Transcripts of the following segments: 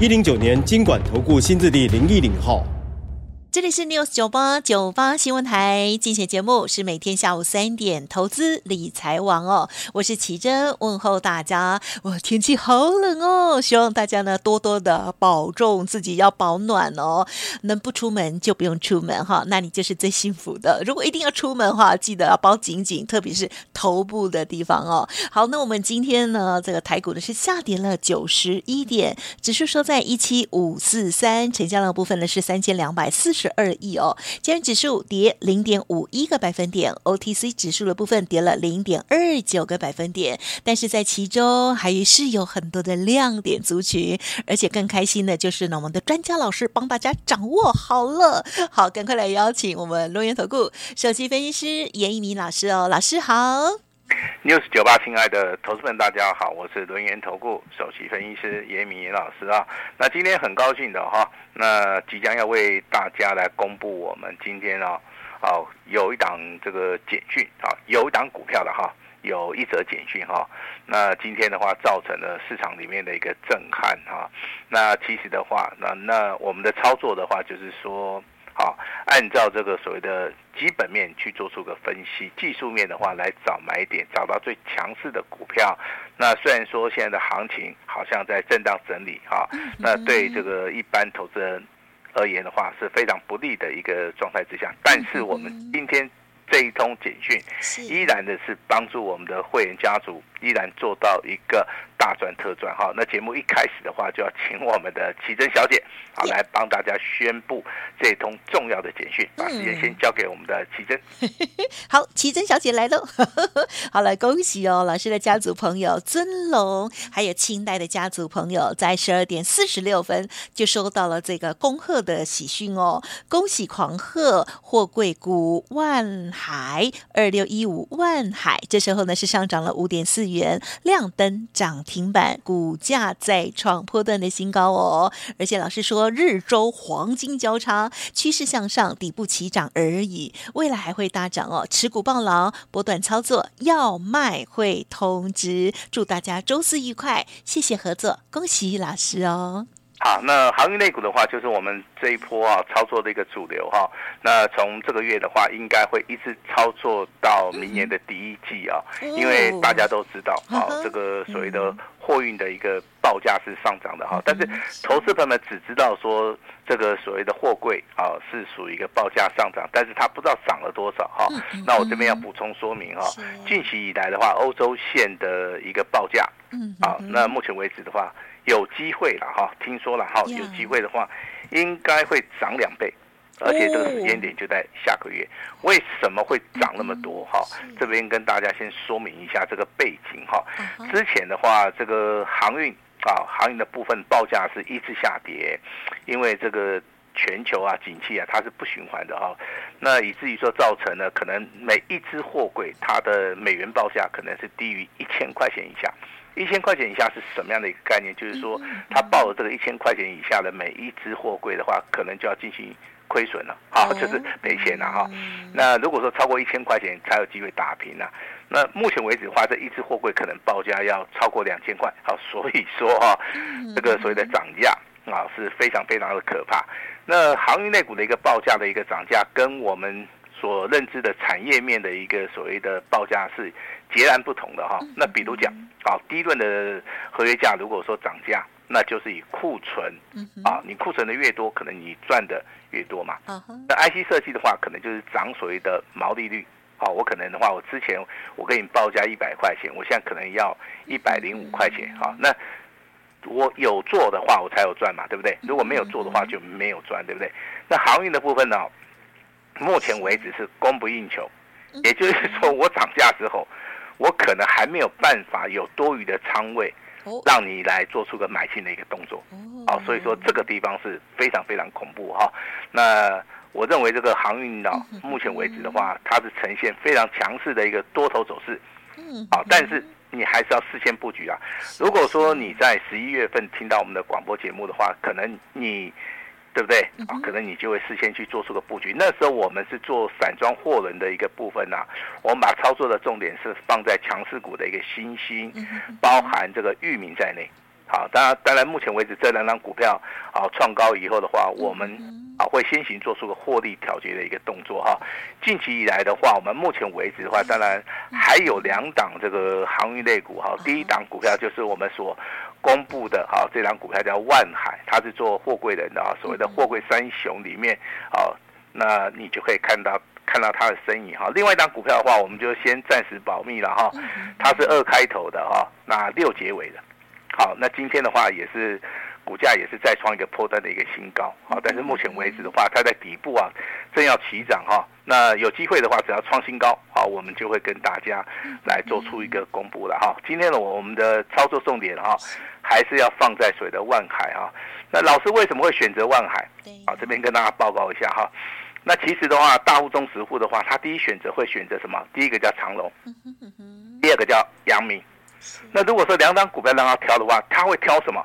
一零九年金管投顾新字第零一零号。这里是 News 九八九八新闻台，精选节目是每天下午三点，投资理财王哦，我是奇珍，问候大家。哇，天气好冷哦，希望大家呢多多的保重自己，要保暖哦。能不出门就不用出门哈，那你就是最幸福的。如果一定要出门的话，记得要包紧紧，特别是头部的地方哦。好，那我们今天呢，这个台股呢是下跌了九十一点，指数收在一七五四三，成交量部分呢是三千两百四十。十二亿哦，今日指数跌零点五一个百分点，OTC 指数的部分跌了零点二九个百分点，但是在其中还是有很多的亮点族群，而且更开心的就是呢，我们的专家老师帮大家掌握好了，好，赶快来邀请我们龙源投顾首席分析师严一鸣老师哦，老师好。News 九八，亲爱的投资们，大家好，我是轮源投顾首席分析师严一民老师啊。那今天很高兴的哈，那即将要为大家来公布我们今天啊，哦，有一档这个简讯啊，有一档股票的哈，有一则简讯哈。那今天的话，造成了市场里面的一个震撼哈。那其实的话，那那我们的操作的话，就是说。好，按照这个所谓的基本面去做出个分析，技术面的话来找买点，找到最强势的股票。那虽然说现在的行情好像在震荡整理，哈，那对这个一般投资人而言的话是非常不利的一个状态之下，但是我们今天。这一通简讯，依然的是帮助我们的会员家族依然做到一个大赚特赚哈。那节目一开始的话，就要请我们的奇珍小姐好来帮大家宣布这通重要的简讯。把时间先交给我们的琦蓁。好，奇珍小姐来喽。好了，恭喜哦，老师的家族朋友尊龙，还有清代的家族朋友，在十二点四十六分就收到了这个恭贺的喜讯哦，恭喜狂贺货柜股万海二六一五万海，这时候呢是上涨了五点四元，亮灯涨停平板，股价再创波段的新高哦。而且老师说，日周黄金交叉，趋势向上，底部起涨而已，未来还会大涨哦。持股抱牢，波段操作要卖会通知。祝大家周四愉快，谢谢合作，恭喜老师哦。好，那航运类股的话，就是我们这一波啊操作的一个主流哈。那从这个月的话，应该会一直操作到明年的第一季啊，因为大家都知道啊，这个所谓的货运的一个报价是上涨的哈。但是投资朋友们只知道说这个所谓的货柜啊是属于一个报价上涨，但是他不知道涨了多少哈。那我这边要补充说明哈，近期以来的话，欧洲线的一个报价，啊，那目前为止的话。有机会了哈，听说了哈，有机会的话，应该会涨两倍，而且这个时间点就在下个月。为什么会涨那么多哈？这边跟大家先说明一下这个背景哈。之前的话，这个航运啊，航运的部分报价是一直下跌，因为这个全球啊，景气啊，它是不循环的哈。那以至于说造成了可能每一只货柜它的美元报价可能是低于一千块钱以下。一千块钱以下是什么样的一个概念？就是说，他报了这个一千块钱以下的每一只货柜的话，可能就要进行亏损了，好，就是赔钱了哈。那如果说超过一千块钱才有机会打平了，那目前为止的话，这一只货柜可能报价要超过两千块，好，所以说哈，这个所谓的涨价啊是非常非常的可怕。那航运类股的一个报价的一个涨价，跟我们所认知的产业面的一个所谓的报价是截然不同的哈。那比如讲。啊，第一轮的合约价如果说涨价，那就是以库存，啊，你库存的越多，可能你赚的越多嘛。那 IC 设计的话，可能就是涨所谓的毛利率。好，我可能的话，我之前我给你报价一百块钱，我现在可能要一百零五块钱。好，那我有做的话，我才有赚嘛，对不对？如果没有做的话，就没有赚，对不对？那航运的部分呢，目前为止是供不应求，也就是说，我涨价之后。我可能还没有办法有多余的仓位让你来做出个买进的一个动作。好，所以说这个地方是非常非常恐怖哈。那我认为这个航运呢，目前为止的话，它是呈现非常强势的一个多头走势。好，但是你还是要事先布局啊。如果说你在十一月份听到我们的广播节目的话，可能你。对不对啊？可能你就会事先去做出个布局。那时候我们是做散装货轮的一个部分呐、啊，我们把操作的重点是放在强势股的一个新兴，包含这个域名在内。好，当然，当然，目前为止这两张股票啊创高以后的话，我们啊会先行做出个获利调节的一个动作哈。近期以来的话，我们目前为止的话，当然还有两档这个航运类股哈。第一档股票就是我们所。公布的哈，这张股票叫万海，它是做货柜人的啊，所谓的货柜三雄里面啊，那你就可以看到看到它的身影哈。另外一张股票的话，我们就先暂时保密了哈，它是二开头的哈，那六结尾的。好，那今天的话也是。股价也是再创一个波段的一个新高，啊，但是目前为止的话，它在底部啊，正要起涨哈。那有机会的话，只要创新高，好，我们就会跟大家来做出一个公布了哈。今天呢，我们的操作重点哈，还是要放在所谓的万海哈。那老师为什么会选择万海？啊，这边跟大家报告一下哈。那其实的话，大户中实户的话，他第一选择会选择什么？第一个叫长隆，第二个叫阳明。那如果说两档股票让他挑的话，他会挑什么？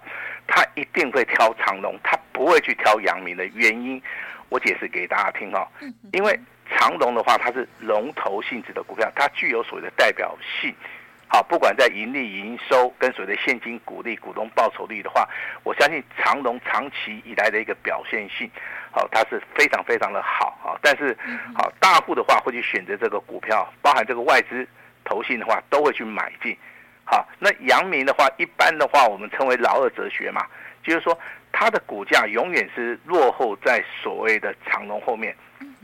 他一定会挑长荣，他不会去挑阳明的原因，我解释给大家听哦。因为长荣的话，它是龙头性质的股票，它具有所谓的代表性。好，不管在盈利、营收跟所谓的现金股利、股东报酬率的话，我相信长隆长期以来的一个表现性，好，它是非常非常的好啊。但是，好大户的话会去选择这个股票，包含这个外资投信的话，都会去买进。好，那阳明的话，一般的话，我们称为老二哲学嘛，就是说它的股价永远是落后在所谓的长龙后面，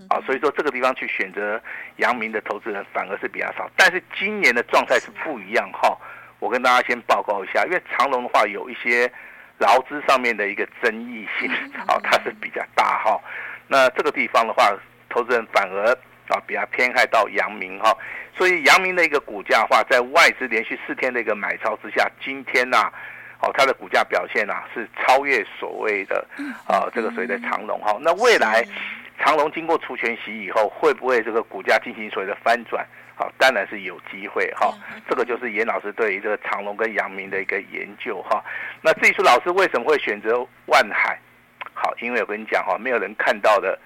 啊，所以说这个地方去选择阳明的投资人反而是比较少。但是今年的状态是不一样哈，我跟大家先报告一下，因为长隆的话有一些劳资上面的一个争议性，啊，它是比较大哈。那这个地方的话，投资人反而。啊，比较偏爱到阳明哈，所以阳明的一个股价的话，在外资连续四天的一个买超之下，今天呐、啊，哦，它的股价表现呐、啊、是超越所谓的啊这个所谓的长龙哈。那未来长龙经过除权息以后，会不会这个股价进行所谓的翻转？好，当然是有机会哈。这个就是严老师对于这个长荣跟阳明的一个研究哈。那至于说老师为什么会选择万海？好，因为我跟你讲哈，没有人看到的。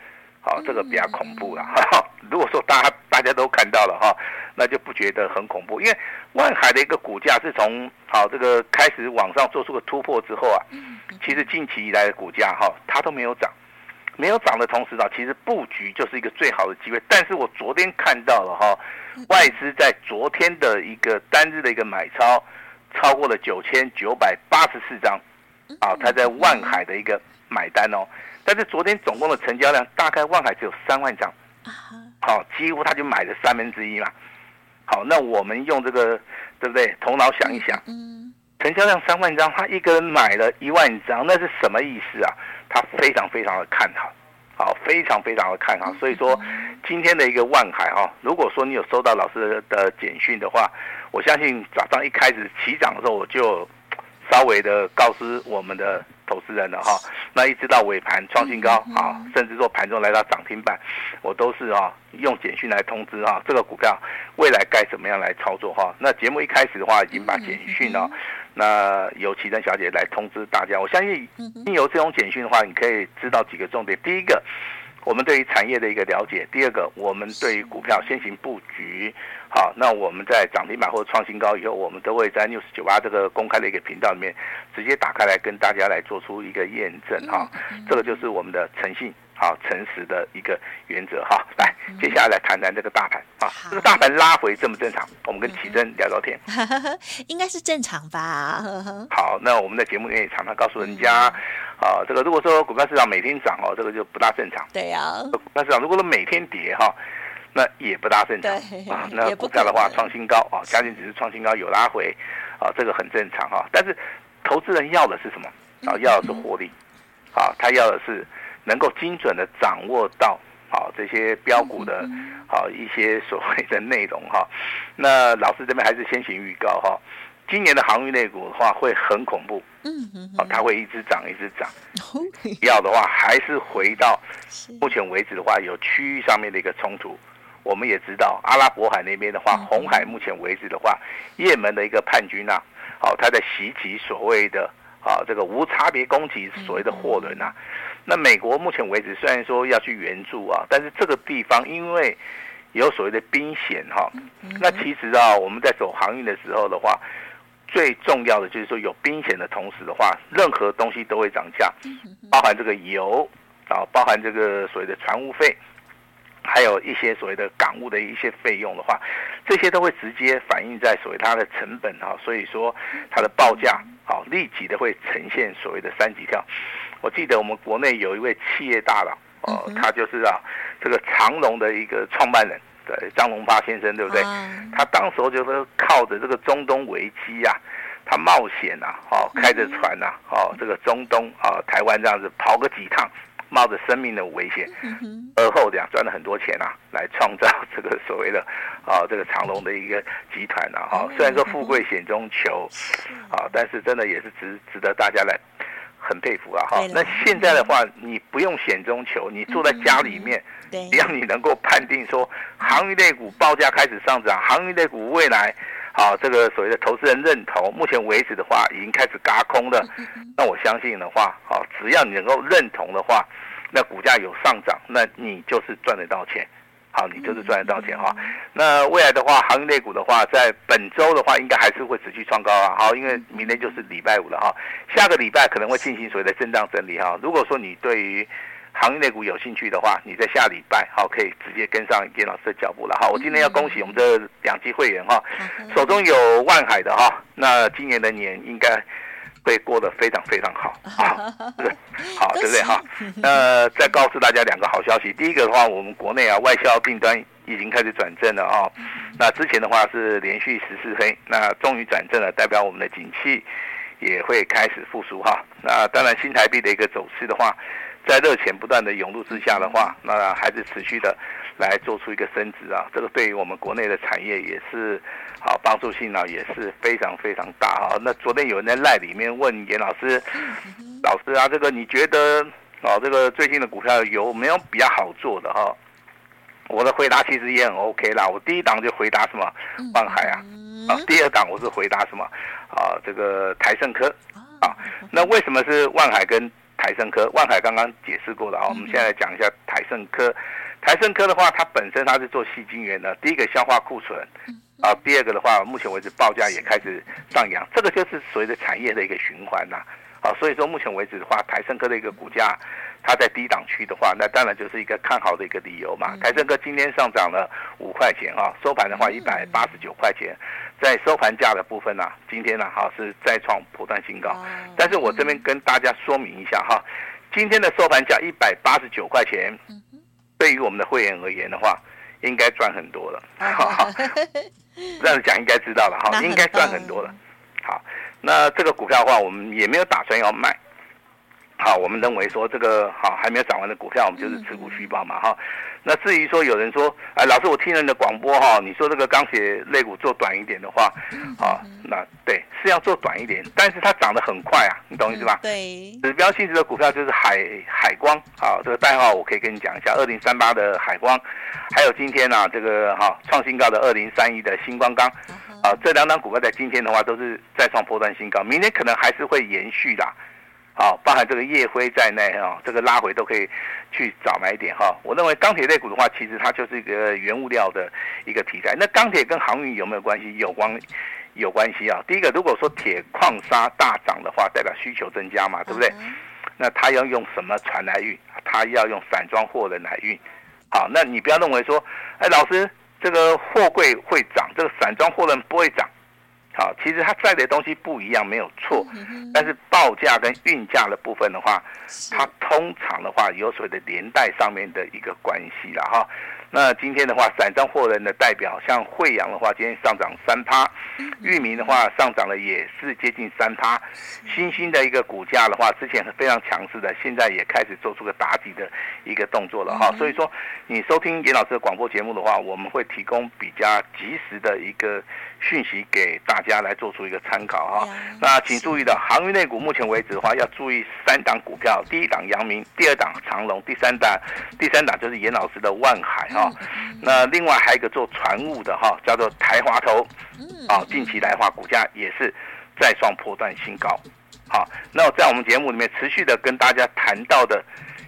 好，这个比较恐怖了哈。如果说大家大家都看到了哈，那就不觉得很恐怖，因为万海的一个股价是从好这个开始往上做出个突破之后啊，其实近期以来的股价哈，它都没有涨，没有涨的同时呢，其实布局就是一个最好的机会。但是我昨天看到了哈，外资在昨天的一个单日的一个买超超过了九千九百八十四张，啊，它在万海的一个买单哦。但是昨天总共的成交量大概万海只有三万张，好，几乎他就买了三分之一嘛。好，那我们用这个对不对？头脑想一想，嗯成交量三万张，他一个人买了一万张，那是什么意思啊？他非常非常的看好，好，非常非常的看好。所以说今天的一个万海哈，如果说你有收到老师的简讯的话，我相信早上一开始起涨的时候，我就稍微的告知我们的。投资人的哈，那一直到尾盘创新高啊，甚至说盘中来到涨停板，我都是啊用简讯来通知哈，这个股票未来该怎么样来操作哈。那节目一开始的话，已经把简讯啊，那由奇珍小姐来通知大家。我相信，经由这种简讯的话，你可以知道几个重点。第一个。我们对于产业的一个了解，第二个，我们对于股票先行布局，好，那我们在涨停板或者创新高以后，我们都会在 News 九八这个公开的一个频道里面直接打开来跟大家来做出一个验证哈，这个就是我们的诚信好诚实的一个原则哈。来，接下来来谈谈这个大盘啊，这个大盘拉回正不正常？我们跟奇珍聊聊天，应该是正常吧？好，那我们的节目也常常告诉人家。啊，这个如果说股票市场每天涨哦，这个就不大正常。对呀、啊。股票市场如果说每天跌哈，那也不大正常。啊，那股票的话创新高啊，加权指数创新高有拉回，啊，这个很正常哈。但是投资人要的是什么？啊，要的是获利，啊，他要的是能够精准的掌握到啊这些标股的啊一些所谓的内容哈。那老师这边还是先行预告哈。今年的航运类股的话会很恐怖，嗯嗯，哦，它会一直涨一直涨，要的话还是回到目前为止的话有区域上面的一个冲突。我们也知道阿拉伯海那边的话，红海目前为止的话，也门的一个叛军啊，好，他在袭击所谓的啊这个无差别攻击所谓的货轮啊。那美国目前为止虽然说要去援助啊，但是这个地方因为有所谓的兵险哈，那其实啊我们在走航运的时候的话。最重要的就是说，有冰险的同时的话，任何东西都会涨价，包含这个油啊，包含这个所谓的船务费，还有一些所谓的港务的一些费用的话，这些都会直接反映在所谓它的成本啊，所以说它的报价啊，立即的会呈现所谓的三级跳。我记得我们国内有一位企业大佬哦，他就是啊这个长隆的一个创办人。对，张荣发先生对不对？他当时就是靠着这个中东危机啊，他冒险呐，哦，开着船呐，哦，这个中东啊，台湾这样子跑个几趟，冒着生命的危险，而后这样赚了很多钱啊，来创造这个所谓的啊这个长隆的一个集团啊，哈，虽然说富贵险中求，啊，但是真的也是值值得大家来。很佩服啊，哈！那现在的话，你不用险中求，你坐在家里面，只要你能够判定说，航运类股报价开始上涨，航运类股未来，啊，这个所谓的投资人认同，目前为止的话已经开始嘎空了，那我相信的话，啊，只要你能够认同的话，那股价有上涨，那你就是赚得到钱。好，你就是赚得到钱哈。那未来的话，行业类股的话，在本周的话，应该还是会持续创高啊。好，因为明天就是礼拜五了哈。下个礼拜可能会进行所谓的震荡整理哈。如果说你对于航运类股有兴趣的话，你在下礼拜好可以直接跟上严老师的脚步了哈。我今天要恭喜我们的两期会员哈，手中有万海的哈，那今年的年应该。会过得非常非常好，好，好，对不对哈？那，再告诉大家两个好消息。第一个的话，我们国内啊外销订单已经开始转正了啊。那之前的话是连续十四黑，那终于转正了，代表我们的景气也会开始复苏哈。那当然新台币的一个走势的话，在热钱不断的涌入之下的话，那还是持续的来做出一个升值啊。这个对于我们国内的产业也是。好，帮助性呢也是非常非常大哈。那昨天有人在赖里面问严老师，老师啊，这个你觉得哦，这个最近的股票有没有比较好做的哈？我的回答其实也很 OK 啦。我第一档就回答什么万海啊，啊，第二档我是回答什么啊，这个台盛科啊。那为什么是万海跟台盛科？万海刚刚解释过了啊，我们现在来讲一下台盛科。台盛科的话，它本身它是做细晶圆的，第一个消化库存。啊，第二个的话，目前为止报价也开始上扬，这个就是所谓的产业的一个循环呐。啊，所以说目前为止的话，台盛科的一个股价，它在低档区的话，那当然就是一个看好的一个理由嘛。台盛科今天上涨了五块钱啊，收盘的话一百八十九块钱，在收盘价的部分呢，今天呢哈是再创波段新高。但是我这边跟大家说明一下哈，今天的收盘价一百八十九块钱，对于我们的会员而言的话，应该赚很多了。这样讲应该知道了哈，应该赚很多了。好，那这个股票的话，我们也没有打算要卖。好，我们认为说这个好还没有涨完的股票，我们就是持股续报嘛哈。那至于说有人说，哎，老师，我听了你的广播哈，你说这个钢铁类股做短一点的话，啊，那对是要做短一点，但是它涨得很快啊，你懂意思吧？对。指标性质的股票就是海海光，好，这个代号我可以跟你讲一下，二零三八的海光，还有今天啊这个哈创新高的二零三一的新光钢，啊，这两档股票在今天的话都是再创波段新高，明天可能还是会延续的。好，包含这个夜辉在内啊，这个拉回都可以去找买点哈。我认为钢铁类股的话，其实它就是一个原物料的一个题材。那钢铁跟航运有没有关系？有关，有关系啊。第一个，如果说铁矿砂大涨的话，代表需求增加嘛，对不对？那它要用什么船来运？它要用散装货轮来运。好，那你不要认为说，哎，老师，这个货柜会涨，这个散装货轮不会涨。好，其实它载的东西不一样，没有错，但是报价跟运价的部分的话，它通常的话有所谓的连带上面的一个关系了哈。那今天的话，散装货人的代表像惠阳的话，今天上涨三趴；裕民的话上涨了也是接近三趴。新兴的一个股价的话，之前是非常强势的，现在也开始做出个打底的一个动作了哈。所以说，你收听严老师的广播节目的话，我们会提供比较及时的一个讯息给大家来做出一个参考哈。那请注意的，航运类股目前为止的话，要注意三档股票：第一档阳明，第二档长荣，第三档第三档就是严老师的万海哈。那另外还有一个做船务的哈，叫做台华投，啊，近期来话股价也是再创破断新高。好，那在我们节目里面持续的跟大家谈到的，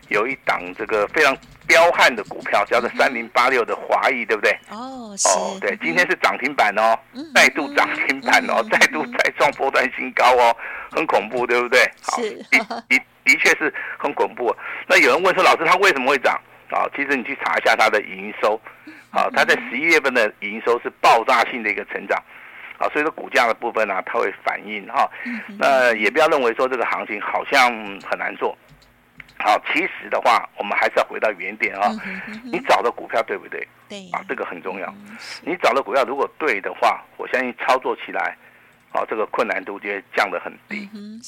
有一档这个非常。彪悍的股票叫做三零八六的华谊，对不对？哦，哦，对，今天是涨停板哦，再度涨停板哦，再度再创波段新高哦，很恐怖，对不对？好，的的的确是很恐怖。那有人问说，老师他为什么会涨？啊，其实你去查一下它的营收，啊，它在十一月份的营收是爆炸性的一个成长，啊，所以说股价的部分呢，它会反映哈。那也不要认为说这个行情好像很难做。好，其实的话，我们还是要回到原点啊。你找的股票对不对？对啊，这个很重要。你找的股票如果对的话，我相信操作起来，啊，这个困难度就会降得很低。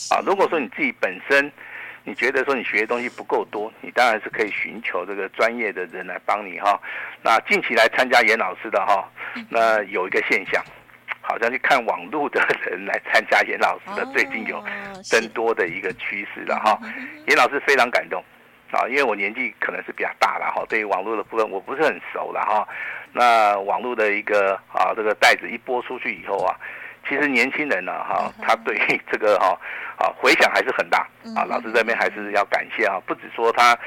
啊，如果说你自己本身你觉得说你学的东西不够多，你当然是可以寻求这个专业的人来帮你哈。那近期来参加严老师的哈，那有一个现象。好像去看网络的人来参加严老师的，最近有增多的一个趋势了哈。严老师非常感动啊，因为我年纪可能是比较大了哈，对于网络的部分我不是很熟了哈。那网络的一个啊这个袋子一播出去以后啊，其实年轻人呢哈，他对于这个哈啊回响还是很大啊。老师这边还是要感谢啊，不止说他。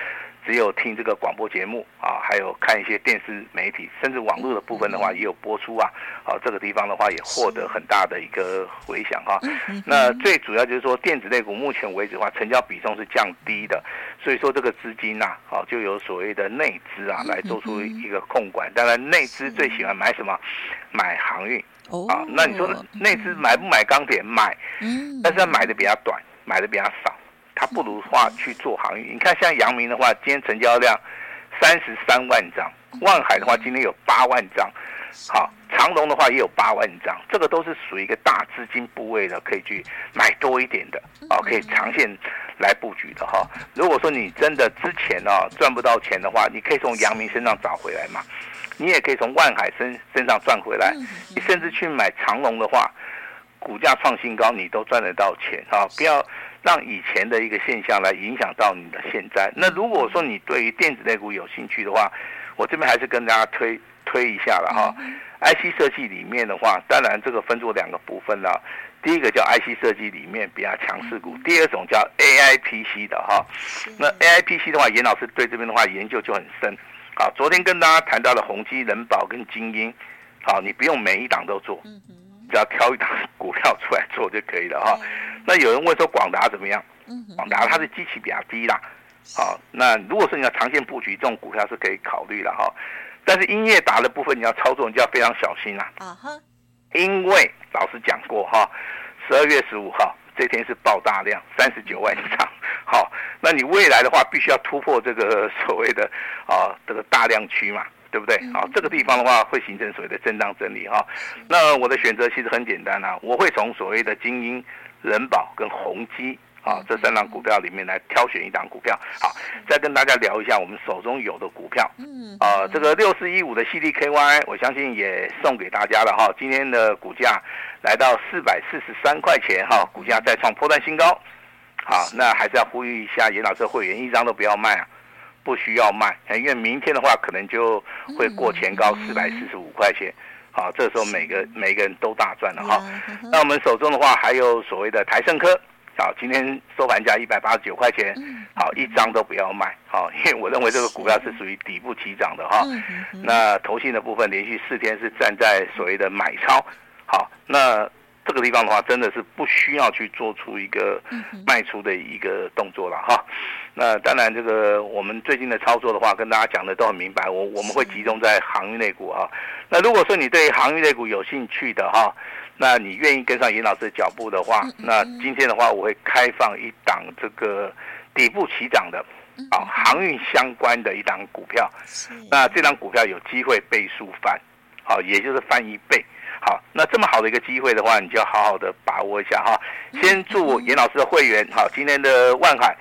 只有听这个广播节目啊，还有看一些电视媒体，甚至网络的部分的话也有播出啊。好，这个地方的话也获得很大的一个回响哈。那最主要就是说，电子类股目前为止的话，成交比重是降低的，所以说这个资金呐，好就有所谓的内资啊来做出一个控管。当然，内资最喜欢买什么？买航运啊。那你说内资买不买钢铁？买，但是他买的比较短，买的比较少。他不如话去做航运。你看，像阳明的话，今天成交量三十三万张；万海的话，今天有八万张。好，长隆的话也有八万张。这个都是属于一个大资金部位的，可以去买多一点的，啊，可以长线来布局的哈。如果说你真的之前呢赚不到钱的话，你可以从阳明身上找回来嘛。你也可以从万海身身上赚回来。你甚至去买长隆的话，股价创新高，你都赚得到钱啊！不要。让以前的一个现象来影响到你的现在。那如果说你对于电子类股有兴趣的话，我这边还是跟大家推推一下了哈。IC 设计里面的话，当然这个分作两个部分了。第一个叫 IC 设计里面比较强势股，第二种叫 AIPC 的哈。那 AIPC 的话，严老师对这边的话研究就很深。好，昨天跟大家谈到了宏基、人保跟精英，好，你不用每一档都做。只要挑一档股票出来做就可以了哈。那有人问说广达怎么样？广达它的基期比较低啦。好，那如果说你要长线布局，这种股票是可以考虑了哈。但是音乐达的部分你要操作，你就要非常小心啦。啊哈。因为老师讲过哈，十二月十五号这天是爆大量三十九万张。好，那你未来的话必须要突破这个所谓的啊这个大量区嘛。对不对？好，这个地方的话会形成所谓的震荡整理哈。那我的选择其实很简单啊，我会从所谓的精英、仁宝跟宏基啊这三档股票里面来挑选一档股票。好，再跟大家聊一下我们手中有的股票。嗯。啊，这个六四一五的 CDKY，我相信也送给大家了哈。今天的股价来到四百四十三块钱哈，股价再创波段新高。好，那还是要呼吁一下严老师会员，一张都不要卖啊。不需要卖，因为明天的话可能就会过前高四百四十五块钱，好，这时候每个每个人都大赚了哈。那我们手中的话还有所谓的台盛科，好，今天收盘价一百八十九块钱，好，一张都不要卖，好，因为我认为这个股票是属于底部起涨的哈。那投信的部分连续四天是站在所谓的买超，好，那。这个地方的话，真的是不需要去做出一个卖出的一个动作了哈。那当然，这个我们最近的操作的话，跟大家讲的都很明白。我我们会集中在航运类股哈。那如果说你对航运类股有兴趣的哈，那你愿意跟上严老师的脚步的话，那今天的话，我会开放一档这个底部起涨的啊航运相关的一档股票。那这档股票有机会倍数翻，好，也就是翻一倍。好，那这么好的一个机会的话，你就要好好的把握一下哈。先祝严老师的会员好，今天的万海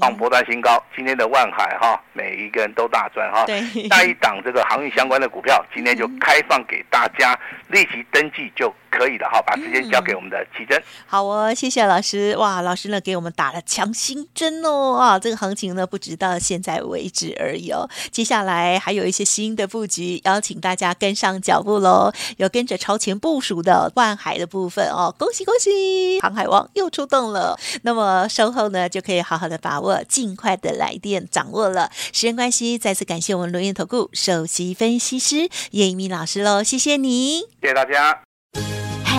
创波段新高，今天的万海哈，每一个人都大赚哈。对，下一档这个航运相关的股票，今天就开放给大家立即登记就。可以的哈，把时间交给我们的奇珍。好哦，谢谢老师。哇，老师呢给我们打了强心针哦啊，这个行情呢不止到现在为止而已哦。接下来还有一些新的布局，邀请大家跟上脚步喽。有跟着超前部署的万海的部分哦，恭喜恭喜，航海王又出动了。那么稍后呢就可以好好的把握，尽快的来电掌握了。时间关系，再次感谢我们伦元投顾首席分析师叶一鸣老师喽，谢谢你，谢谢大家。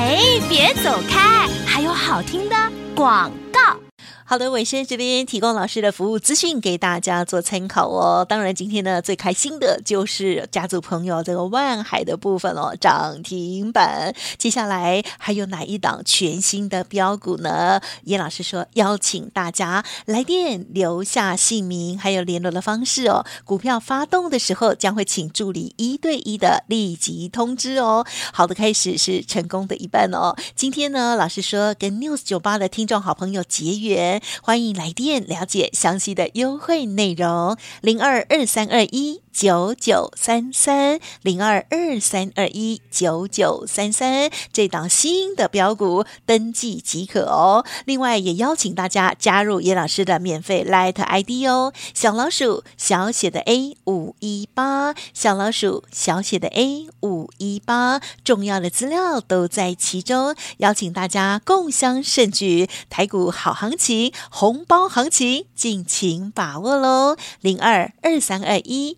哎，别走开，还有好听的广告。好的，伟先这边提供老师的服务资讯给大家做参考哦。当然，今天呢最开心的就是家族朋友这个万海的部分哦，涨停板。接下来还有哪一档全新的标股呢？叶老师说邀请大家来电留下姓名，还有联络的方式哦。股票发动的时候将会请助理一对一的立即通知哦。好的开始是成功的一半哦。今天呢，老师说跟 News 九八的听众好朋友结缘。欢迎来电了解详细的优惠内容，零二二三二一九九三三零二二三二一九九三三，这档新的标股登记即可哦。另外也邀请大家加入叶老师的免费 Light ID 哦，小老鼠小写的 A 五一八，小老鼠小写的 A 五一八，重要的资料都在其中，邀请大家共襄盛举，台股好行情。红包行情，尽情把握喽！零二二三二一